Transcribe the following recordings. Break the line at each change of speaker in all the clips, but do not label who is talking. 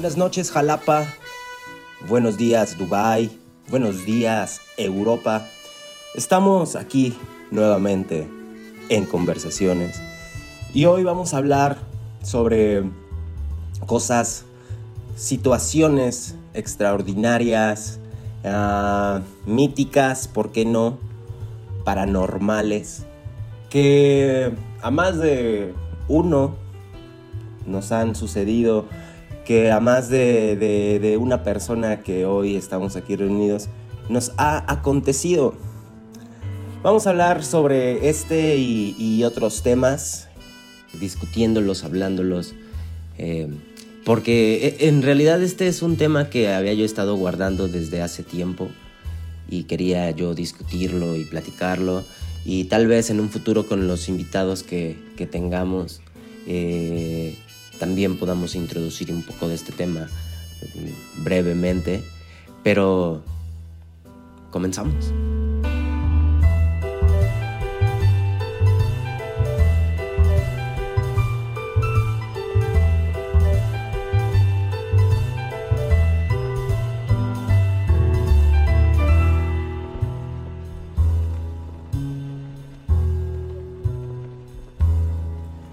Buenas noches Jalapa, buenos días Dubai, buenos días Europa. Estamos aquí nuevamente en conversaciones y hoy vamos a hablar sobre cosas, situaciones extraordinarias, uh, míticas, ¿por qué no? Paranormales, que a más de uno nos han sucedido, que a más de, de, una persona que hoy estamos aquí reunidos, nos ha acontecido. Vamos a hablar sobre este y, otros temas, discutiéndolos, hablándolos. Eh, porque e, en realidad este es un tema que había yo estado guardando desde hace tiempo y quería yo discutirlo y platicarlo y tal vez en un futuro con los invitados que, que tengamos eh, también podamos introducir un poco de este tema mm, brevemente, pero comenzamos.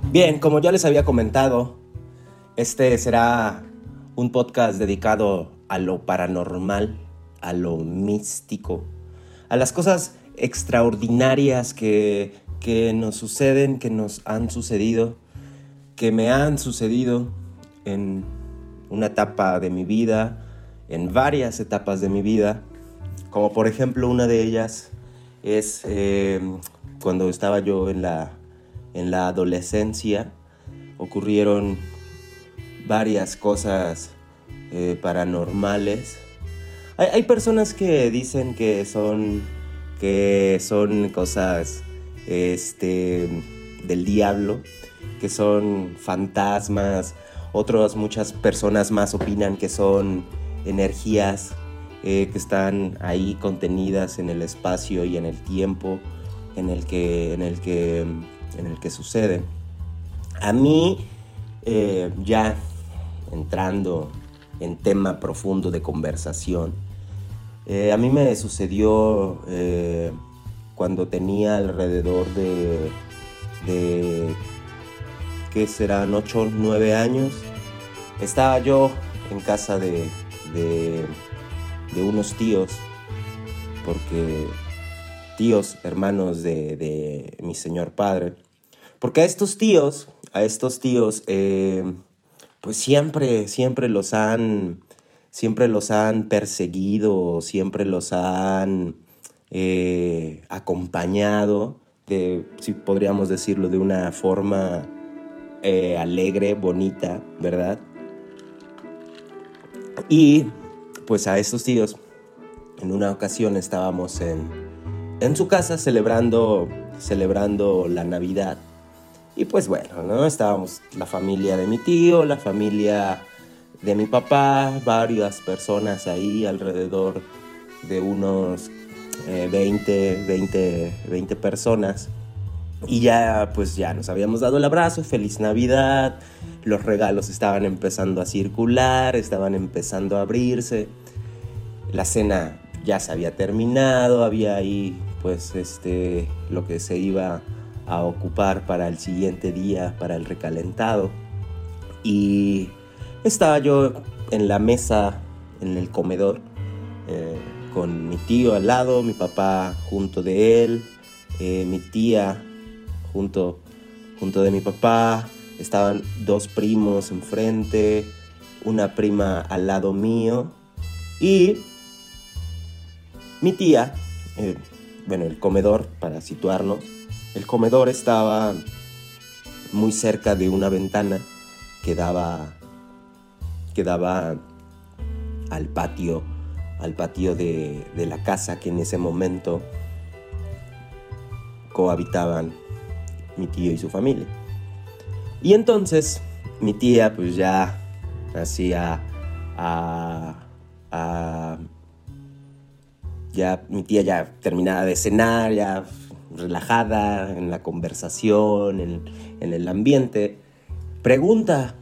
Bien, como ya les había comentado, este será un podcast dedicado a lo paranormal, a lo místico, a las cosas extraordinarias que, que nos suceden, que nos han sucedido, que me han sucedido en una etapa de mi vida, en varias etapas de mi vida, como por ejemplo una de ellas es eh, cuando estaba yo en la en la adolescencia ocurrieron varias cosas eh, paranormales. Hay, personas que dicen que son, que son cosas este, del diablo, que son fantasmas. Otras muchas personas más opinan que son energías eh, que están ahí contenidas en el espacio y en el tiempo en el que, en el que en el que sucede. A mí, eh, ya entrando en tema profundo de conversación, eh, a mí me sucedió eh, cuando tenía alrededor de, de ¿qué serán? 8, 9 años. Estaba yo en casa de, de, unos tíos, porque tíos, hermanos de, mi señor padre. Porque a estos tíos, a estos tíos, eh, pues siempre, siempre los han, siempre los han perseguido, siempre los han eh, acompañado, de, si podríamos decirlo, de una forma eh, alegre, bonita, ¿verdad? Y pues a estos tíos, en una ocasión estábamos en, en su casa celebrando, celebrando la Navidad. Y pues bueno, ¿no? Estábamos la familia de mi tío, la familia de mi papá, varias personas ahí alrededor de unos 20, 20, 20 personas. Y ya, pues ya nos habíamos dado el abrazo, feliz Navidad, los regalos estaban empezando a circular, estaban empezando a abrirse, la cena ya se había terminado, había ahí pues este lo que se iba a ocupar para el siguiente día, para el recalentado. Y estaba yo en la mesa, en el comedor, eh, con mi tío al lado, mi papá junto de él, eh, mi tía junto, junto de mi papá, estaban dos primos enfrente, una prima al lado mío y mi tía, eh, bueno, el comedor, para situarnos, el comedor estaba muy cerca de una ventana que daba, que daba al patio, al patio de, la casa que en ese momento cohabitaban mi tío y su familia. Y entonces mi tía pues ya hacía a, a ya mi tía ya terminada de cenar, ya relajada en la conversación, en, el ambiente, pregunta,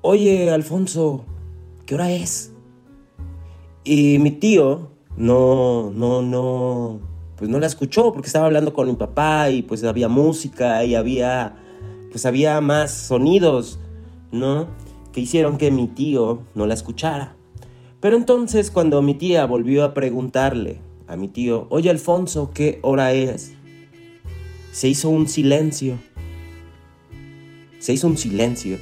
oye Alfonso, ¿qué hora es? Y mi tío no, no, no, pues no la escuchó porque estaba hablando con mi papá y pues había música y había, pues había más sonidos, ¿no? Que hicieron que mi tío no la escuchara. Pero entonces cuando mi tía volvió a preguntarle a mi tío, oye Alfonso, ¿qué hora es? Se hizo un silencio. Se hizo un silencio.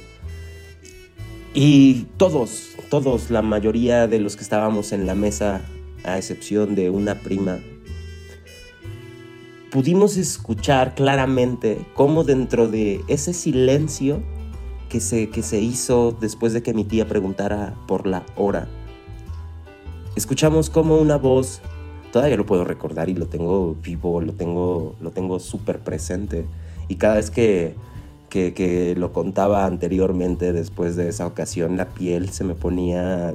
Y todos, todos, la mayoría de los que estábamos en la mesa, a excepción de una prima, pudimos escuchar claramente cómo dentro de ese silencio que se, que se hizo después de que mi tía preguntara por la hora, escuchamos como una voz, todavía lo puedo recordar y lo tengo vivo, lo tengo, lo tengo súper presente. Y cada vez que que, lo contaba anteriormente, después de esa ocasión, la piel se me ponía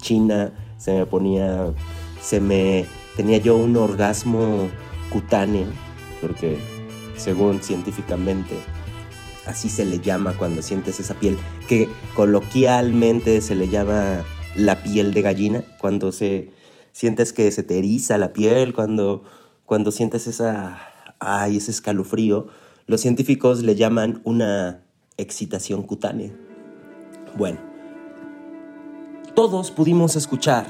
china, se me ponía, se me, tenía yo un orgasmo cutáneo, porque según científicamente así se le llama cuando sientes esa piel, que coloquialmente se le llama la piel de gallina, cuando se sientes que se te la piel, cuando, cuando sientes esa, ay, ese escalofrío, los científicos le llaman una excitación cutánea. Bueno, todos pudimos escuchar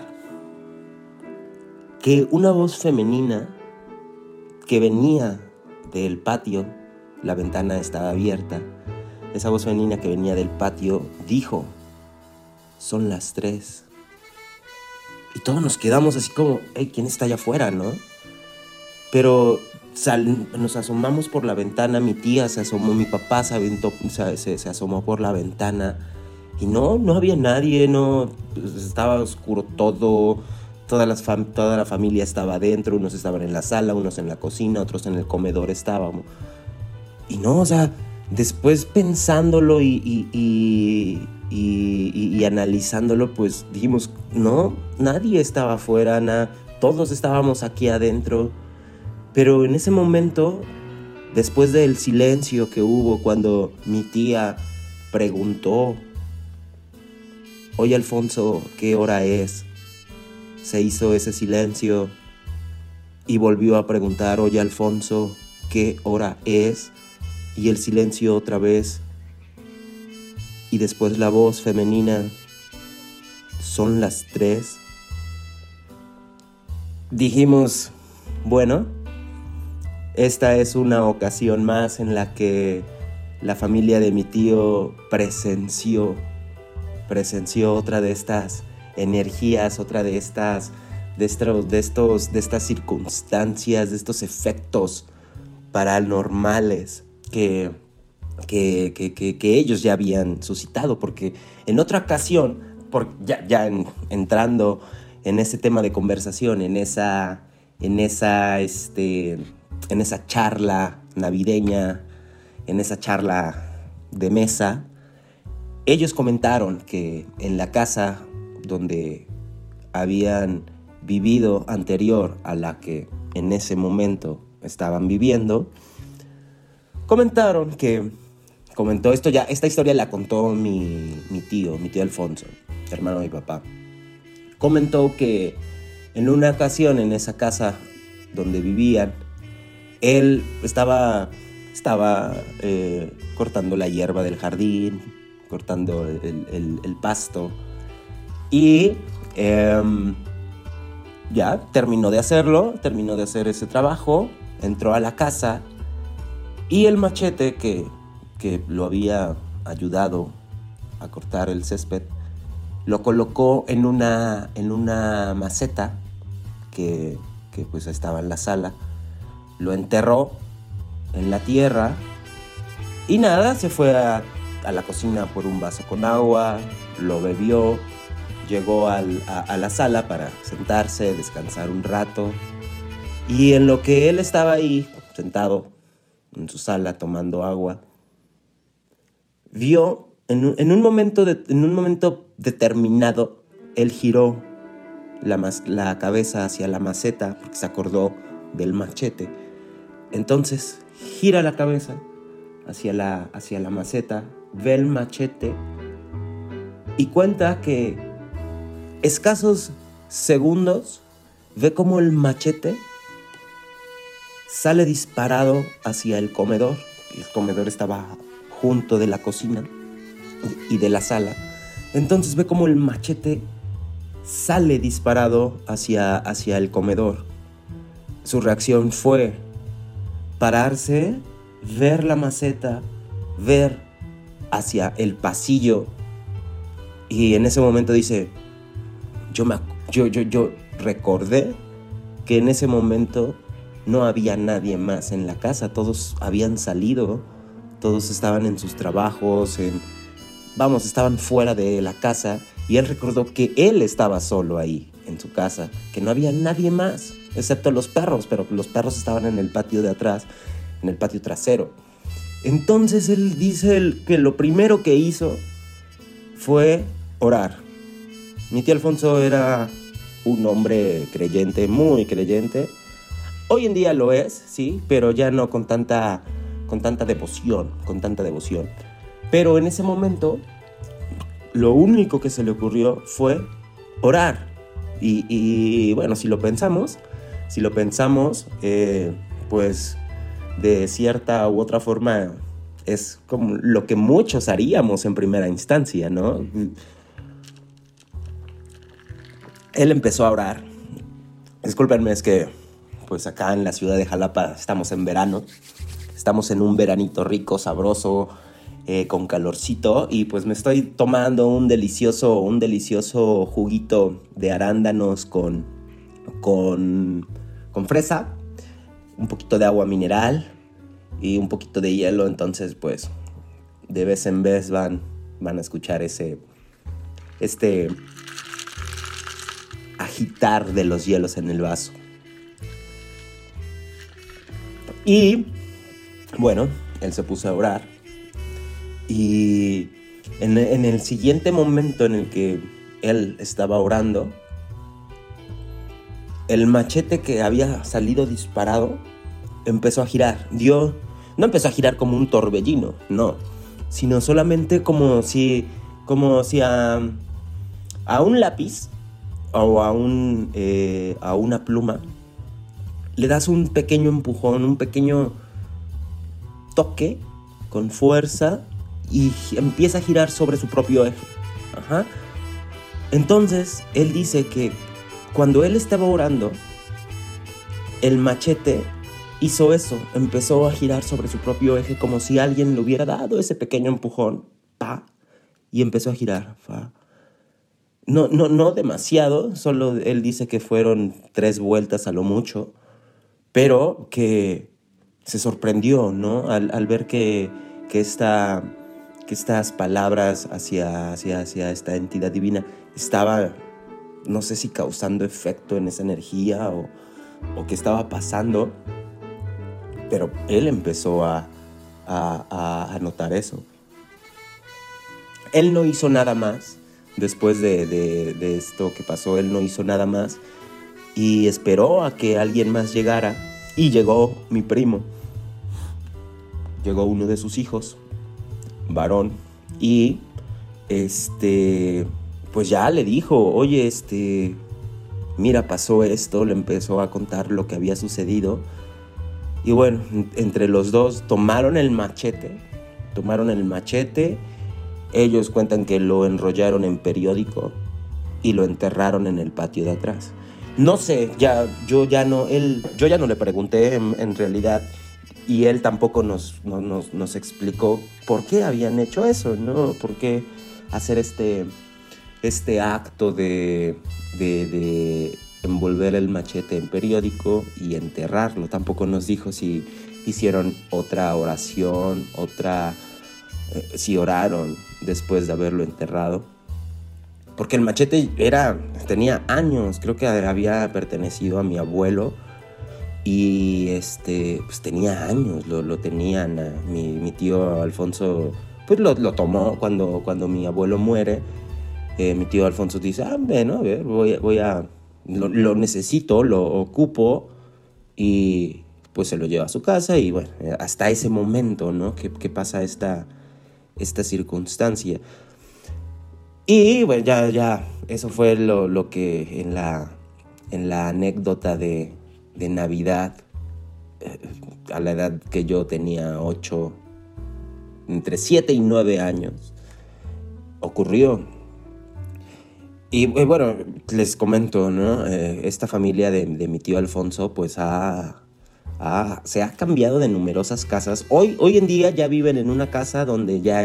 que una voz femenina que venía del patio, la ventana estaba abierta, esa voz femenina que venía del patio dijo, son las tres. Y todos nos quedamos así como, ¿quién está allá afuera, no? Pero nos asomamos por la ventana, mi tía se asomó, mi papá se, aventó, se, asomó por la ventana y no, no había nadie, no, pues, estaba oscuro todo, toda, las toda la familia estaba adentro, unos estaban en la sala, unos en la cocina, otros en el comedor estábamos. Y no, o sea, después pensándolo y, y, y analizándolo, pues dijimos, no, nadie estaba afuera, todos estábamos aquí adentro pero en ese momento, después del silencio que hubo cuando mi tía preguntó, oye Alfonso, ¿qué hora es? Se hizo ese silencio y volvió a preguntar, oye Alfonso, ¿qué hora es? Y el silencio otra vez. Y después la voz femenina, son las tres. Dijimos, bueno, esta es una ocasión más en la que la familia de mi tío presenció, presenció otra de estas energías, otra de estas, de estos, de estos, de estas circunstancias, de estos efectos paranormales que, que, ellos ya habían suscitado, porque en otra ocasión, por, ya, ya entrando en ese tema de conversación, en esa, en esa, este, en esa charla navideña, en esa charla de mesa, ellos comentaron que en la casa donde habían vivido anterior a la que en ese momento estaban viviendo, comentaron que, comentó esto ya, esta historia la contó mi, mi tío, mi tío Alfonso, hermano de mi papá. Comentó que en una ocasión en esa casa donde vivían, él estaba, estaba eh, cortando la hierba del jardín, cortando el, pasto. Y em, ya terminó de hacerlo, terminó de hacer ese trabajo, entró a la casa y el machete que, que lo había ayudado a cortar el césped, lo colocó en una, en una maceta que, que pues estaba en la sala lo enterró en la tierra y nada, se fue a, la cocina por un vaso con agua, lo bebió, llegó a, la sala para sentarse, descansar un rato y en lo que él estaba ahí sentado en su sala tomando agua, vio en un, momento, en un momento determinado, él giró la, la cabeza hacia la maceta porque se acordó del machete entonces gira la cabeza hacia la, hacia la maceta, ve el machete y cuenta que escasos segundos ve como el machete sale disparado hacia el comedor. El comedor estaba junto de la cocina y de la sala. Entonces ve como el machete sale disparado hacia, hacia el comedor. Su reacción fue pararse, ver la maceta, ver hacia el pasillo y en ese momento dice, yo, me, yo, yo, yo recordé que en ese momento no había nadie más en la casa, todos habían salido, todos estaban en sus trabajos, en, vamos, estaban fuera de la casa y él recordó que él estaba solo ahí, en su casa, que no había nadie más, excepto los perros, pero los perros estaban en el patio de atrás, en el patio trasero. Entonces él dice que lo primero que hizo fue orar. Mi tío Alfonso era un hombre creyente, muy creyente. Hoy en día lo es, sí, pero ya no con tanta, con tanta devoción, con tanta devoción. Pero en ese momento, lo único que se le ocurrió fue orar. Y, bueno, si lo pensamos, si lo pensamos, eh, pues de cierta u otra forma es como lo que muchos haríamos en primera instancia, ¿no? él empezó a orar. Discúlpenme, es que pues acá en la ciudad de Jalapa estamos en verano, estamos en un veranito rico, sabroso, eh, con calorcito y pues me estoy tomando un delicioso, un delicioso juguito de arándanos con, con, con fresa, un poquito de agua mineral y un poquito de hielo, entonces pues de vez en vez van, van a escuchar ese, este agitar de los hielos en el vaso. Y bueno, él se puso a orar. Y en, el siguiente momento en el que él estaba orando, el machete que había salido disparado empezó a girar. Dio, no empezó a girar como un torbellino, no, sino solamente como si, como si a, a un lápiz o a, un, eh, a una pluma, le das un pequeño empujón, un pequeño toque con fuerza y empieza a girar sobre su propio eje. Entonces, él dice que cuando él estaba orando, el machete hizo eso, empezó a girar sobre su propio eje como si alguien le hubiera dado ese pequeño empujón, pa, y empezó a girar, fa, no, no, no demasiado, solo él dice que fueron tres vueltas a lo mucho, pero que se sorprendió, ¿no? Al, ver que, que, esta, que estas palabras hacia, hacia, hacia esta entidad divina estaba, no sé si causando efecto en esa energía o, qué estaba pasando, pero él empezó a, a, a notar eso. Él no hizo nada más después de, esto que pasó, él no hizo nada más y esperó a que alguien más llegara y llegó mi primo. Llegó uno de sus hijos, varón, y este, pues ya le dijo, oye, este, mira, pasó esto, le empezó a contar lo que había sucedido. Y bueno, entre los dos tomaron el machete, tomaron el machete ellos cuentan que lo enrollaron en periódico y lo enterraron en el patio de atrás. No sé, ya, yo ya no, él, yo ya no le pregunté en, realidad y él tampoco nos, nos, explicó por qué habían hecho eso, ¿no? ¿Por qué hacer este, este acto de, de, de envolver el machete en periódico y enterrarlo? Tampoco nos dijo si hicieron otra oración, otra eh, si oraron después de haberlo enterrado. Porque el machete era, tenía años, creo que había pertenecido a mi abuelo y este, pues tenía años, lo, lo tenían, mi, tío Alfonso, pues lo, lo, tomó cuando, cuando mi abuelo muere. Eh, mi tío Alfonso dice, ah, bueno, a ver, voy, voy a, lo, necesito, lo ocupo y pues se lo lleva a su casa y bueno, hasta ese momento, ¿no? Que, que pasa esta, esta circunstancia. Y bueno, ya, ya, eso fue lo, lo que en la, en la anécdota de, de Navidad, eh, a la edad que yo tenía 8, entre 7 y 9 años, ocurrió. Y eh, bueno, les comento, ¿no? Eh, esta familia de, de, mi tío Alfonso, pues ha, ha, se ha cambiado de numerosas casas. Hoy, hoy en día ya viven en una casa donde ya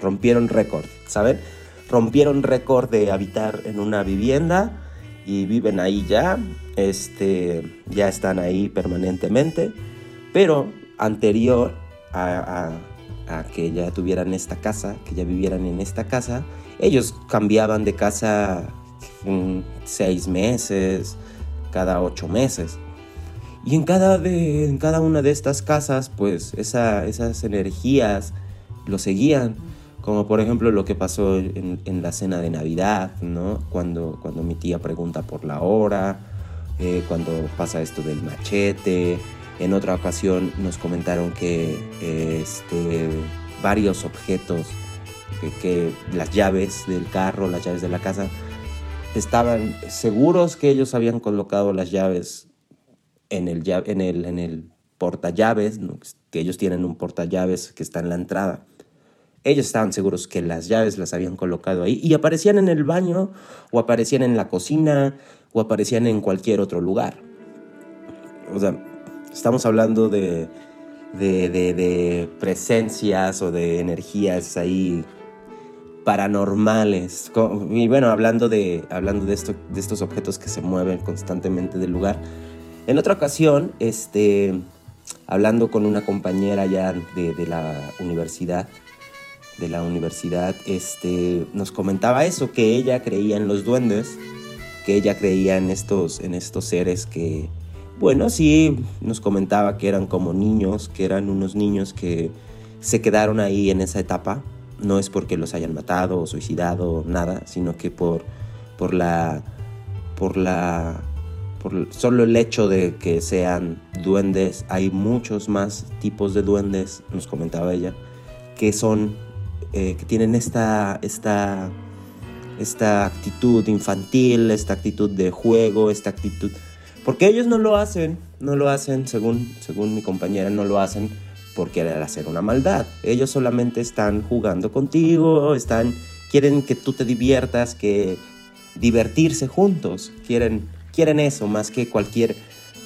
rompieron récord, ¿saben? Rompieron récord de habitar en una vivienda y viven ahí ya, este, ya están ahí permanentemente, pero anterior a, a, a que ya tuvieran esta casa, que ya vivieran en esta casa, ellos cambiaban de casa seis meses, cada ocho meses. Y en cada, de, en cada una de estas casas, pues esa, esas energías lo seguían. Como por ejemplo lo que pasó en, en, la cena de Navidad, ¿no? Cuando, cuando mi tía pregunta por la hora, eh, cuando pasa esto del machete. En otra ocasión nos comentaron que este, varios objetos que, las llaves del carro, las llaves de la casa, estaban seguros que ellos habían colocado las llaves en el, en el, en el portallaves, ¿no? que ellos tienen un portallaves que está en la entrada. Ellos estaban seguros que las llaves las habían colocado ahí y aparecían en el baño o aparecían en la cocina o aparecían en cualquier otro lugar. O sea, estamos hablando de, de, de, presencias o de energías ahí paranormales. Y bueno, hablando de, hablando de, esto, de estos objetos que se mueven constantemente del lugar. En otra ocasión, este, hablando con una compañera ya de, de la universidad, de la universidad, este, nos comentaba eso, que ella creía en los duendes, que ella creía en estos, en estos seres que, bueno, sí, nos comentaba que eran como niños, que eran unos niños que se quedaron ahí en esa etapa, no es porque los hayan matado o suicidado, nada, sino que por, por la. por la. por solo el hecho de que sean duendes, hay muchos más tipos de duendes, nos comentaba ella, que son. Eh, que tienen esta. esta. esta actitud infantil, esta actitud de juego, esta actitud. Porque ellos no lo hacen, no lo hacen, según, según mi compañera, no lo hacen por querer hacer una maldad. Ellos solamente están jugando contigo, están, quieren que tú te diviertas, que divertirse juntos. Quieren, quieren eso más que cualquier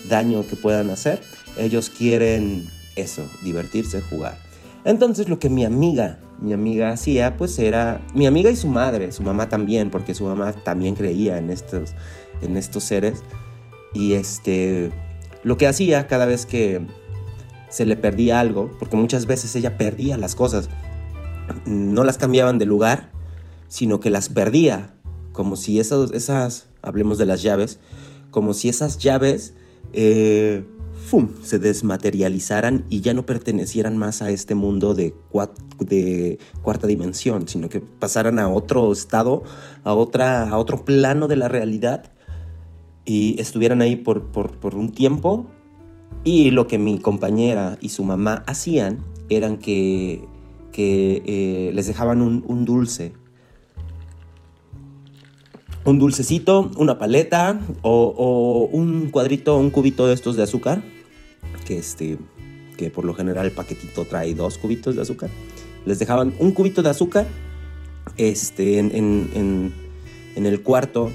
daño que puedan hacer. Ellos quieren eso, divertirse, jugar. Entonces lo que mi amiga, mi amiga hacía, pues era mi amiga y su madre, su mamá también, porque su mamá también creía en estos, en estos seres. Y este, lo que hacía cada vez que se le perdía algo, porque muchas veces ella perdía las cosas. No las cambiaban de lugar, sino que las perdía, como si esas, esas hablemos de las llaves, como si esas llaves eh, ¡fum! se desmaterializaran y ya no pertenecieran más a este mundo de, cuarta dimensión, sino que pasaran a otro estado, a, otra, a otro plano de la realidad y estuvieran ahí por, un tiempo y lo que mi compañera y su mamá hacían eran que, eh, les dejaban un, dulce. Un dulcecito, una paleta o, un cuadrito, un cubito de estos de azúcar. Que, este, que por lo general el paquetito trae dos cubitos de azúcar. Les dejaban un cubito de azúcar este, en, en el cuarto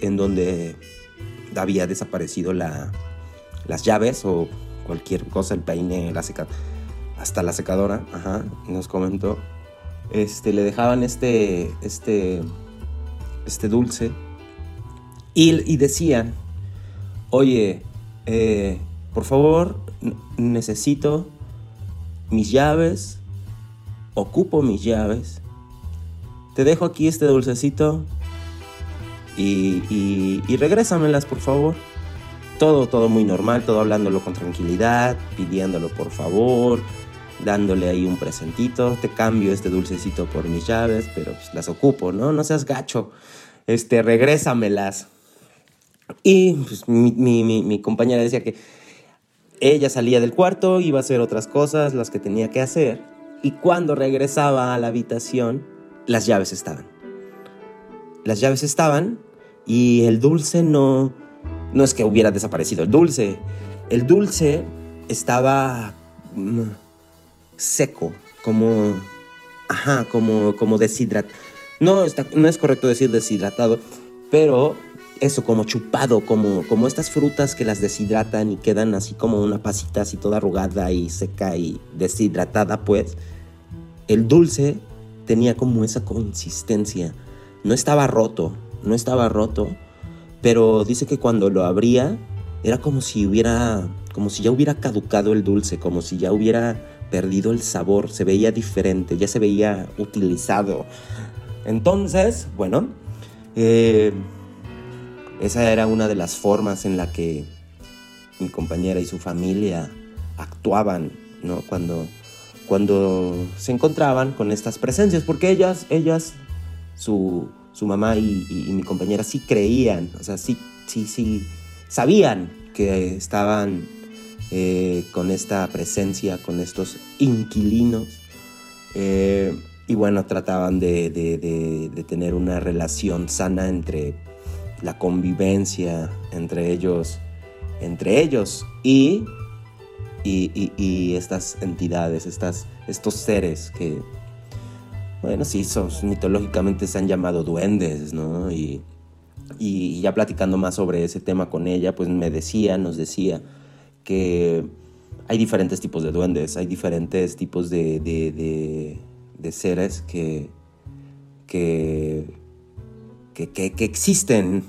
en donde había desaparecido la, las llaves o cualquier cosa, el peine, la seca, hasta la secadora, ajá, nos comentó, este, le dejaban este, este, este dulce y, y decían, oye, eh, por favor, necesito mis llaves, ocupo mis llaves, te dejo aquí este dulcecito y, y, regrésamelas, por favor todo, todo muy normal, todo hablándolo con tranquilidad, pidiéndolo por favor, dándole ahí un presentito, te cambio este dulcecito por mis llaves, pero pues las ocupo, ¿no? No seas gacho, este, regrésamelas. Y pues mi, mi, mi, compañera decía que ella salía del cuarto, iba a hacer otras cosas, las que tenía que hacer, y cuando regresaba a la habitación, las llaves estaban. las llaves estaban y el dulce no, no es que hubiera desaparecido el dulce, el dulce estaba mm, seco, como, ajá, como, como deshidratado. No, está, no es correcto decir deshidratado, pero eso, como chupado, como, como estas frutas que las deshidratan y quedan así como una pasita así toda arrugada y seca y deshidratada, pues el dulce tenía como esa consistencia. No estaba roto, no estaba roto, pero dice que cuando lo abría era como si hubiera, como si ya hubiera caducado el dulce, como si ya hubiera perdido el sabor, se veía diferente, ya se veía utilizado. Entonces, bueno, eh, esa era una de las formas en la que mi compañera y su familia actuaban, ¿no? Cuando, cuando se encontraban con estas presencias, porque ellas, ellas, su, su mamá y, mi compañera sí creían, o sea, sí, sí, sí, sabían que estaban eh, con esta presencia, con estos inquilinos. Eh, y bueno, trataban de, de, tener una relación sana entre la convivencia entre ellos, entre ellos y, y, estas entidades, estas, estos seres que, bueno, sí, son, mitológicamente se han llamado duendes, ¿no? Y, y ya platicando más sobre ese tema con ella, pues me decía, nos decía que hay diferentes tipos de duendes, hay diferentes tipos de, de, de seres que, que que, existen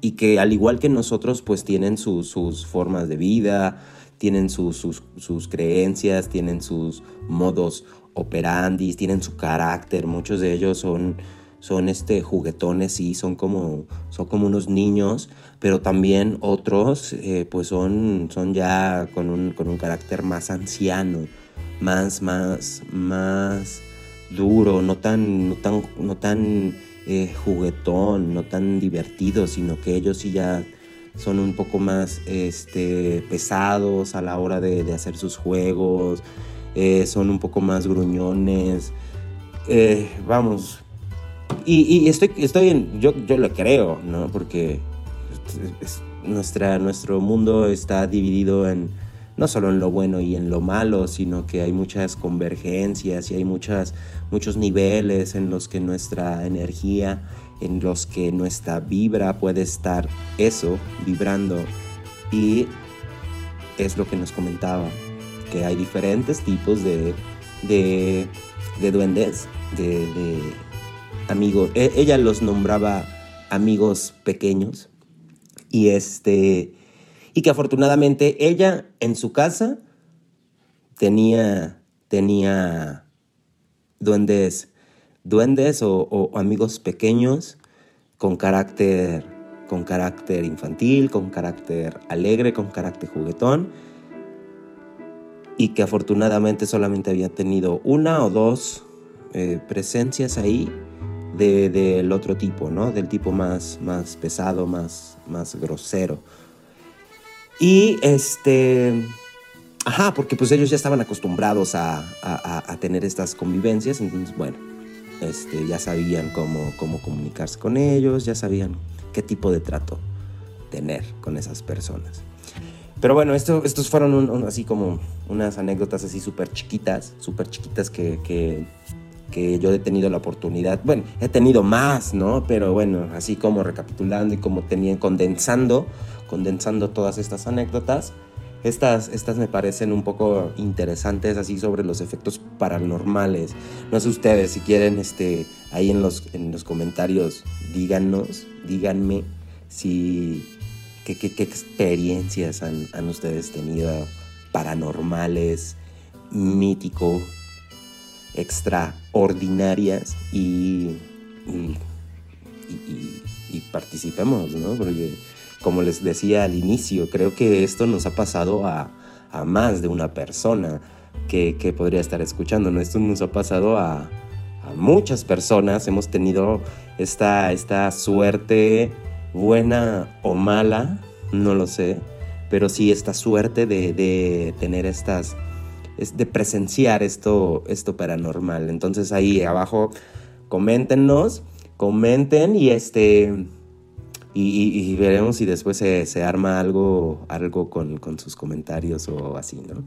y que al igual que nosotros pues tienen sus formas de vida, tienen sus, creencias, tienen sus modos operandis, tienen su carácter, muchos de ellos son, son este, juguetones y son como, son como unos niños, pero también otros eh, pues son, son ya con un, con un carácter más anciano, más, más, más duro, no tan, no tan, no tan eh, juguetón, no tan divertido, sino que ellos sí ya son un poco más este, pesados a la hora de, hacer sus juegos, eh, son un poco más gruñones. Eh, vamos, y, estoy, estoy en, yo, yo lo creo, ¿no? Porque nuestra, nuestro mundo está dividido en no solo en lo bueno y en lo malo, sino que hay muchas convergencias y hay muchas, muchos niveles en los que nuestra energía, en los que nuestra vibra puede estar eso, vibrando. Y es lo que nos comentaba, que hay diferentes tipos de, de, duendes, de, de amigos. E, ella los nombraba amigos pequeños. Y este y que afortunadamente ella en su casa tenía, tenía duendes, duendes o, amigos pequeños con carácter, con carácter infantil, con carácter alegre, con carácter juguetón y que afortunadamente solamente había tenido una o dos eh, presencias ahí del otro tipo, ¿no? Del tipo más, más pesado, más, más grosero. Y este, ajá, porque pues ellos ya estaban acostumbrados a, tener estas convivencias, entonces bueno, este, ya sabían cómo, cómo comunicarse con ellos, ya sabían qué tipo de trato tener con esas personas. Pero bueno, esto, estos fueron así como unas anécdotas así súper chiquitas, súper chiquitas que, que, que, yo he tenido la oportunidad, bueno, he tenido más, ¿no? Pero bueno, así como recapitulando y como tenían, condensando condensando todas estas anécdotas. Estas, estas me parecen un poco interesantes así sobre los efectos paranormales. No sé ustedes si quieren este, ahí en los, en los comentarios díganos, díganme si qué, qué, qué experiencias han, han, ustedes tenido paranormales, mítico, extraordinarias y, y, y, y participemos, ¿no? Porque como les decía al inicio, creo que esto nos ha pasado a, más de una persona que, podría estar escuchando. Esto nos ha pasado a, muchas personas. Hemos tenido esta, esta suerte, buena o mala, no lo sé, pero sí esta suerte de, tener estas, de presenciar esto, esto paranormal. Entonces ahí abajo, coméntenos comenten y este... Y, veremos si después se, arma algo, algo con, con, sus comentarios o así, ¿no?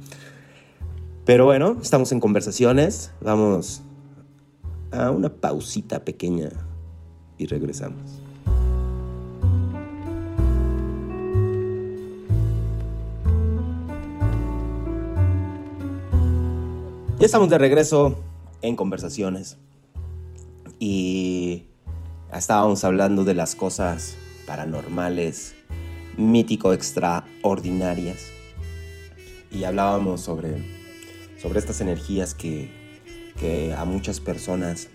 Pero bueno, estamos en conversaciones. Vamos a una pausita pequeña y regresamos. Ya estamos de regreso en conversaciones y estábamos hablando de las cosas paranormales, mítico extraordinarias y hablábamos sobre, sobre estas energías que, a muchas personas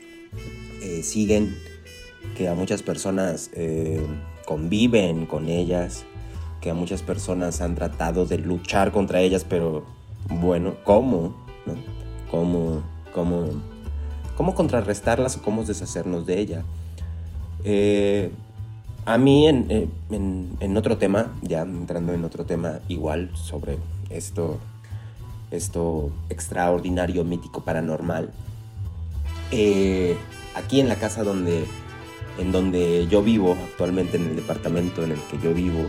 eh, siguen, que a muchas personas eh, conviven con ellas, que a muchas personas han tratado de luchar contra ellas, pero bueno, ¿cómo? cómo, cómo, cómo contrarrestarlas o cómo deshacernos de ella. Eh, a mí en, en, otro tema, ya entrando en otro tema igual sobre esto, esto extraordinario, mítico, paranormal, eh, aquí en la casa donde, en donde yo vivo, actualmente en el departamento en el que yo vivo,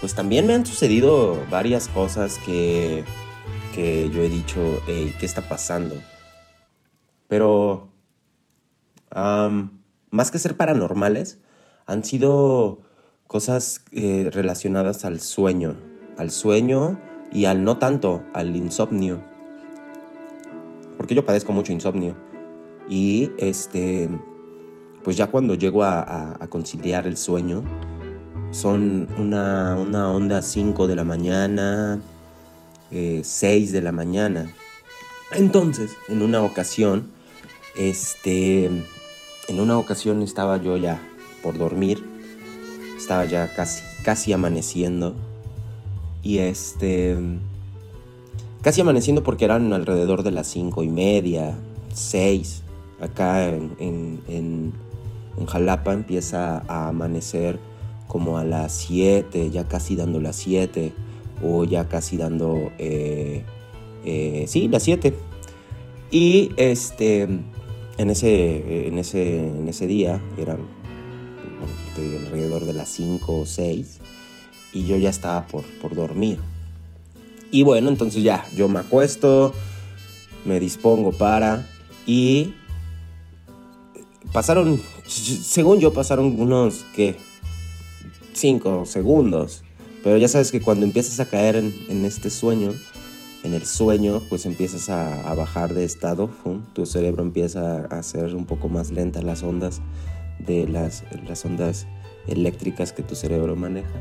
pues también me han sucedido varias cosas que que yo he dicho, ¿qué está pasando? Pero, más que ser paranormales, han sido cosas eh, relacionadas al sueño, al sueño y al no tanto, al insomnio. Porque yo padezco mucho insomnio. Y este, pues ya cuando llego a, conciliar el sueño, son una, una onda 5 de la mañana, 6 eh, de la mañana. Entonces, en una ocasión, este, en una ocasión estaba yo ya por dormir, estaba ya casi, casi amaneciendo y este, casi amaneciendo porque eran alrededor de las cinco y media, 6. Acá en, en, en, en Jalapa empieza a amanecer como a las 7, ya casi dando las 7 o ya casi dando, eh, eh, sí, las 7. Y este, en ese, en ese, en ese día, eran alrededor de las 5 o 6, y yo ya estaba por, por dormir. Y bueno, entonces ya, yo me acuesto, me dispongo para, y pasaron, según yo, pasaron unos, ¿qué? 5 segundos pero ya sabes que cuando empiezas a caer en, este sueño, en el sueño, pues empiezas a, bajar de estado, tu cerebro empieza a hacer un poco más lentas las ondas de las, las ondas eléctricas que tu cerebro maneja.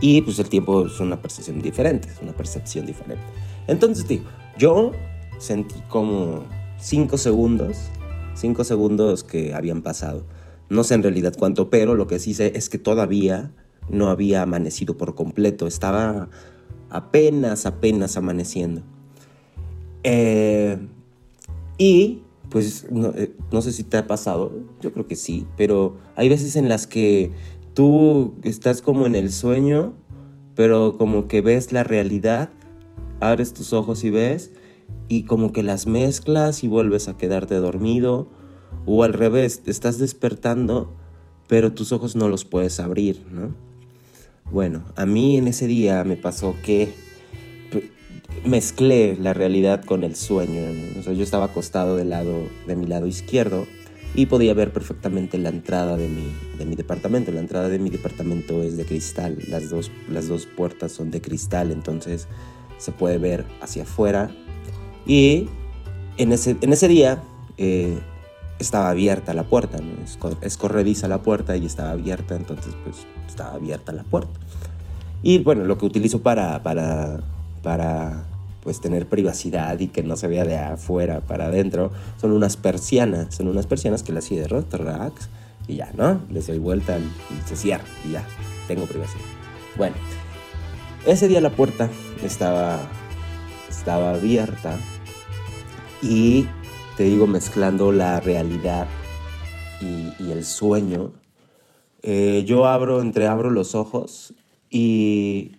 Y pues el tiempo es una percepción diferente, es una percepción diferente. Entonces digo, yo sentí como 5 segundos, 5 segundos que habían pasado. No sé en realidad cuánto, pero lo que sí sé es que todavía no había amanecido por completo, estaba apenas, apenas amaneciendo. Eh, y pues eh, no, sé si te ha pasado, yo creo que sí, pero hay veces en las que tú estás como en el sueño, pero como que ves la realidad, abres tus ojos y ves, y como que las mezclas y vuelves a quedarte dormido, o al revés, estás despertando, pero tus ojos no los puedes abrir, ¿no? Bueno, a mí en ese día me pasó que mezclé la realidad con el sueño. yo estaba acostado del lado, de mi lado izquierdo y podía ver perfectamente la entrada de mi, de mi departamento. La entrada de mi departamento es de cristal, las dos, las dos puertas son de cristal, entonces se puede ver hacia afuera. Y en ese, en ese día eh, estaba abierta la puerta, es, corrediza la puerta y estaba abierta, entonces pues estaba abierta la puerta. Y bueno, lo que utilizo para, para, para pues tener privacidad y que no se vea de afuera para adentro son unas persianas, son unas persianas que las cierro, tracks, y ya, ¿no? Les doy vuelta y se cierra y ya, tengo privacidad. Bueno, ese día la puerta estaba, estaba abierta y te digo, mezclando la realidad y, el sueño, eh, yo abro, entreabro los ojos y,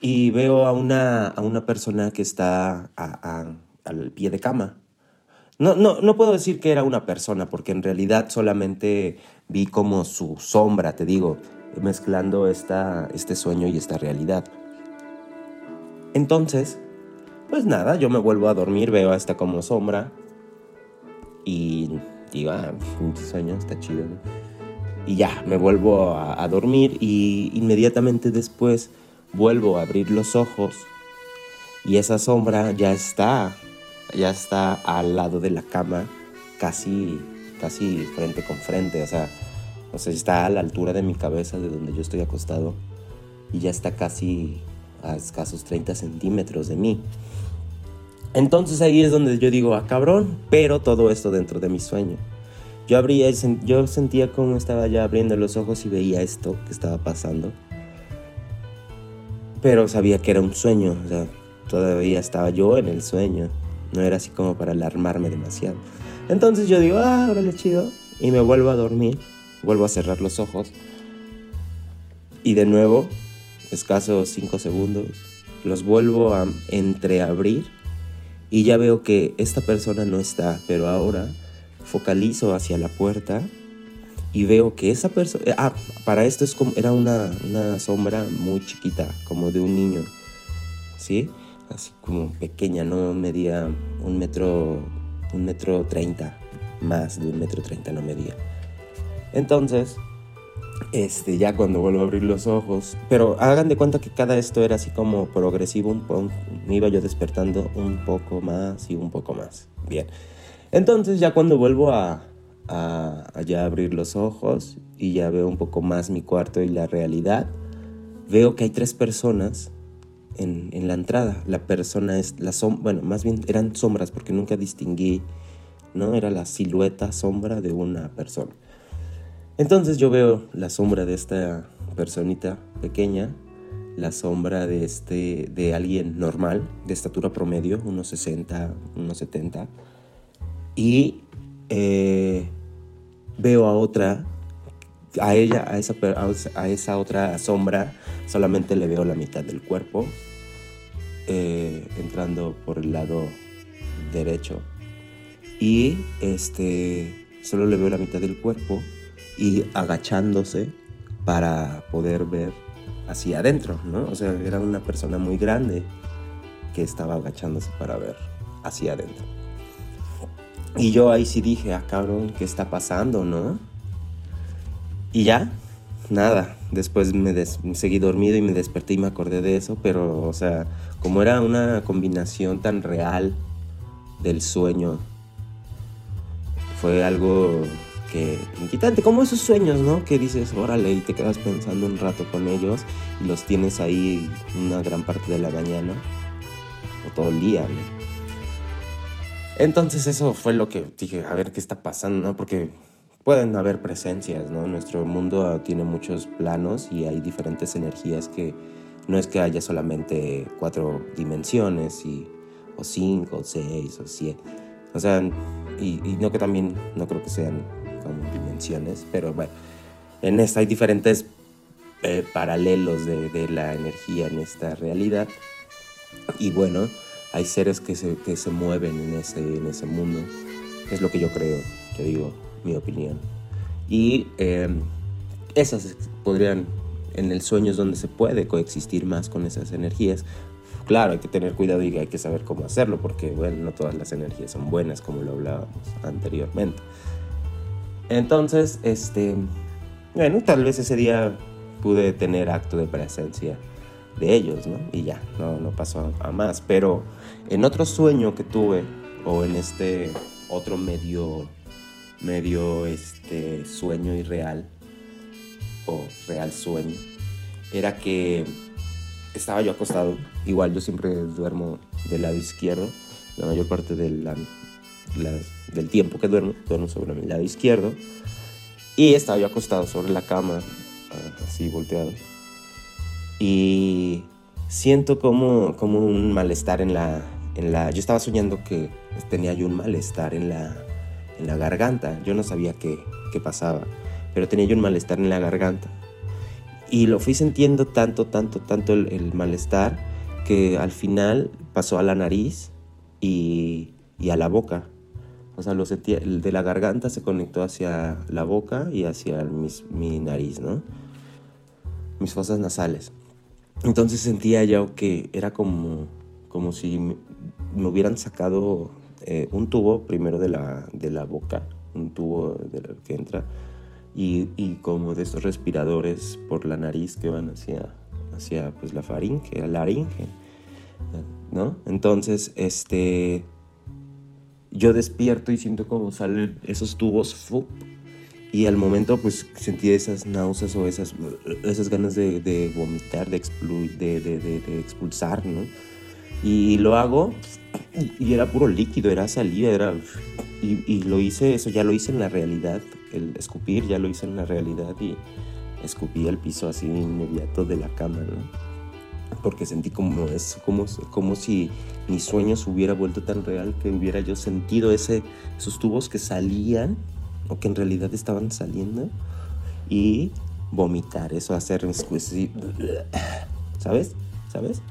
y veo a una, a una persona que está al pie de cama. No, no, no puedo decir que era una persona, porque en realidad solamente vi como su sombra, te digo, mezclando esta, este sueño y esta realidad. Entonces, pues nada, yo me vuelvo a dormir, veo esta como sombra y digo, ah, sueño está chido. Y ya, me vuelvo a, a dormir y inmediatamente después vuelvo a abrir los ojos y esa sombra ya está, ya está al lado de la cama, casi, casi frente con frente, o sea, o sea, está a la altura de mi cabeza, de donde yo estoy acostado, y ya está casi a escasos 30 centímetros de mí. Entonces ahí es donde yo digo, ah, cabrón, pero todo esto dentro de mi sueño. Yo, abría, yo sentía como estaba ya abriendo los ojos y veía esto que estaba pasando. Pero sabía que era un sueño, o sea, todavía estaba yo en el sueño. No era así como para alarmarme demasiado. Entonces yo digo, ah, órale chido. Y me vuelvo a dormir, vuelvo a cerrar los ojos. Y de nuevo, escasos 5 segundos, los vuelvo a entreabrir. Y ya veo que esta persona no está, pero ahora focalizo hacia la puerta y veo que esa persona... Ah, para esto es como, era una, una sombra muy chiquita, como de un niño. ¿Sí? así como pequeña, no medía un metro, un metro treinta, más de un metro treinta no medía. Entonces, este, ya cuando vuelvo a abrir los ojos, pero hagan de cuenta que cada esto era así como progresivo, un me iba yo despertando un poco más y un poco más. Bien. Entonces ya cuando vuelvo a, a, a ya abrir los ojos y ya veo un poco más mi cuarto y la realidad, veo que hay tres personas en, la entrada. La persona es la sombra, bueno, más bien eran sombras porque nunca distinguí, ¿no? Era la silueta, sombra de una persona. Entonces yo veo la sombra de esta personita pequeña, la sombra de, este, de alguien normal, de estatura promedio, unos 60, unos 70, y eh, veo a otra a ella, a esa, otra sombra, solamente le veo la mitad del cuerpo, eh, entrando por el lado derecho. Y este, solo le veo la mitad del cuerpo y agachándose para poder ver hacia adentro, ¿no? O sea, era una persona muy grande que estaba agachándose para ver hacia adentro. Y yo ahí sí dije, ah, cabrón, ¿qué está pasando, no? Y ya, nada. Después me, seguí dormido y me desperté y me acordé de eso, pero, o sea, como era una combinación tan real del sueño, fue algo que inquietante, como esos sueños, ¿no? Que dices, órale, y te quedas pensando un rato con ellos y los tienes ahí una gran parte de la mañana o todo el día, ¿no? Entonces eso fue lo que dije, a ver qué está pasando, ¿no? Porque pueden haber presencias, ¿no? Nuestro mundo tiene muchos planos y hay diferentes energías que no es que haya solamente cuatro dimensiones y, o cinco, o seis, o siete. O sea, y, no que también, no creo que sean como dimensiones, pero bueno, en esta hay diferentes eh, paralelos de, de, la energía en esta realidad. Y bueno, hay seres que se, que se mueven en ese, en ese mundo. Es lo que yo creo, te digo mi opinión. Y em, esas podrían, en el sueño es donde se puede coexistir más con esas energías. Claro, hay que tener cuidado y hay que saber cómo hacerlo, porque bueno, no todas las energías son buenas, como lo hablábamos anteriormente. Entonces, este, bueno, tal vez ese día pude tener acto de presencia de ellos, ¿no? Y ya, no, no pasó a más. Pero en otro sueño que tuve, o en este otro medio medio este sueño irreal o real sueño era que estaba yo acostado, igual yo siempre duermo del lado izquierdo, la mayor parte del, tiempo que duermo, duermo sobre mi lado izquierdo, y estaba yo acostado sobre la cama, así volteado, y siento como, como un malestar en la, en la... Yo estaba soñando que tenía yo un malestar en la, en la garganta. Yo no sabía qué, qué pasaba, pero tenía yo un malestar en la garganta. Y lo fui sintiendo tanto, tanto, tanto el, malestar que al final pasó a la nariz y, y, a la boca. O sea, lo sentía, el de la garganta se conectó hacia la boca y hacia mi nariz, ¿no? Mis fosas nasales. Entonces sentía yo que era como, como si me, hubieran sacado eh, un tubo primero de la, de la boca, un tubo de que entra, y, y, como de estos respiradores por la nariz que van hacia, hacia pues, la faringe, la laringe, ¿no? Entonces, este yo despierto y siento como salen esos tubos y al momento pues sentí esas náuseas o esas, esas ganas de, vomitar, de, de, expulsar, ¿no? Y lo hago y era puro líquido, era saliva, era... Y, y, lo hice, eso ya lo hice en la realidad, el escupir ya lo hice en la realidad y escupí al piso así inmediato de la cama, ¿no? porque sentí como eso, como, como si mi sueño se hubiera vuelto tan real que hubiera yo sentido ese, esos tubos que salían o que en realidad estaban saliendo y vomitar, eso hacer ¿sabes? ¿Sabes?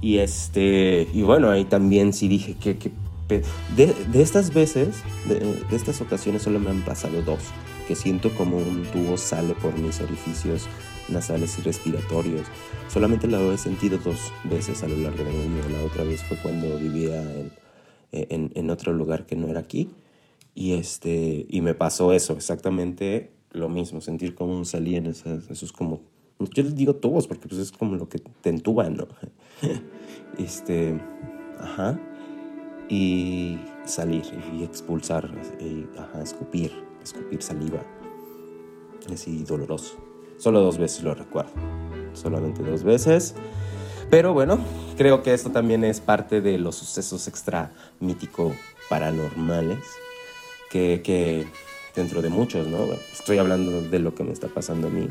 Y este, y bueno, ahí también sí dije que, que de, de, estas veces, de, de estas ocasiones solo me han pasado dos, que siento como un tubo sale por mis orificios nasales y respiratorios. Solamente lo he sentido dos veces a lo largo de mi vida. La otra vez fue cuando vivía en, en, otro lugar que no era aquí. Y, este, y me pasó eso, exactamente lo mismo, sentir como salían esos, esos como... Yo les digo tubos porque pues es como lo que te entuban, ¿no? este, ajá. Y salir y expulsar, y, escupir, escupir saliva. Así doloroso. Solo dos veces lo recuerdo. Solamente dos veces. Pero bueno, creo que esto también es parte de los sucesos extra mítico paranormales que, que dentro de muchos, ¿no? Estoy hablando de lo que me está pasando a mí,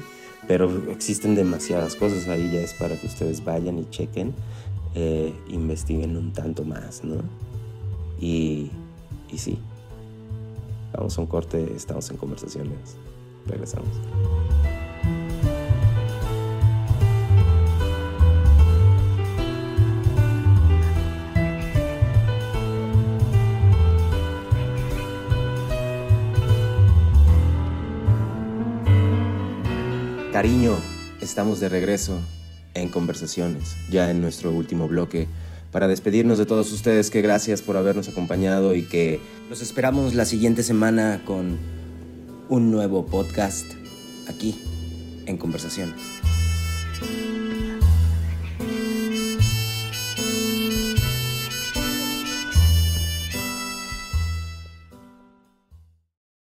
pero existen demasiadas cosas ahí, ya es para que ustedes vayan y chequen, eh, investiguen un tanto más, ¿no? Y, y sí, vamos a un corte, estamos en conversaciones, regresamos. Cariño, estamos de regreso en conversaciones, ya en nuestro último bloque, para despedirnos de todos ustedes, que gracias por habernos acompañado y que los esperamos la siguiente semana con un nuevo podcast aquí en conversaciones.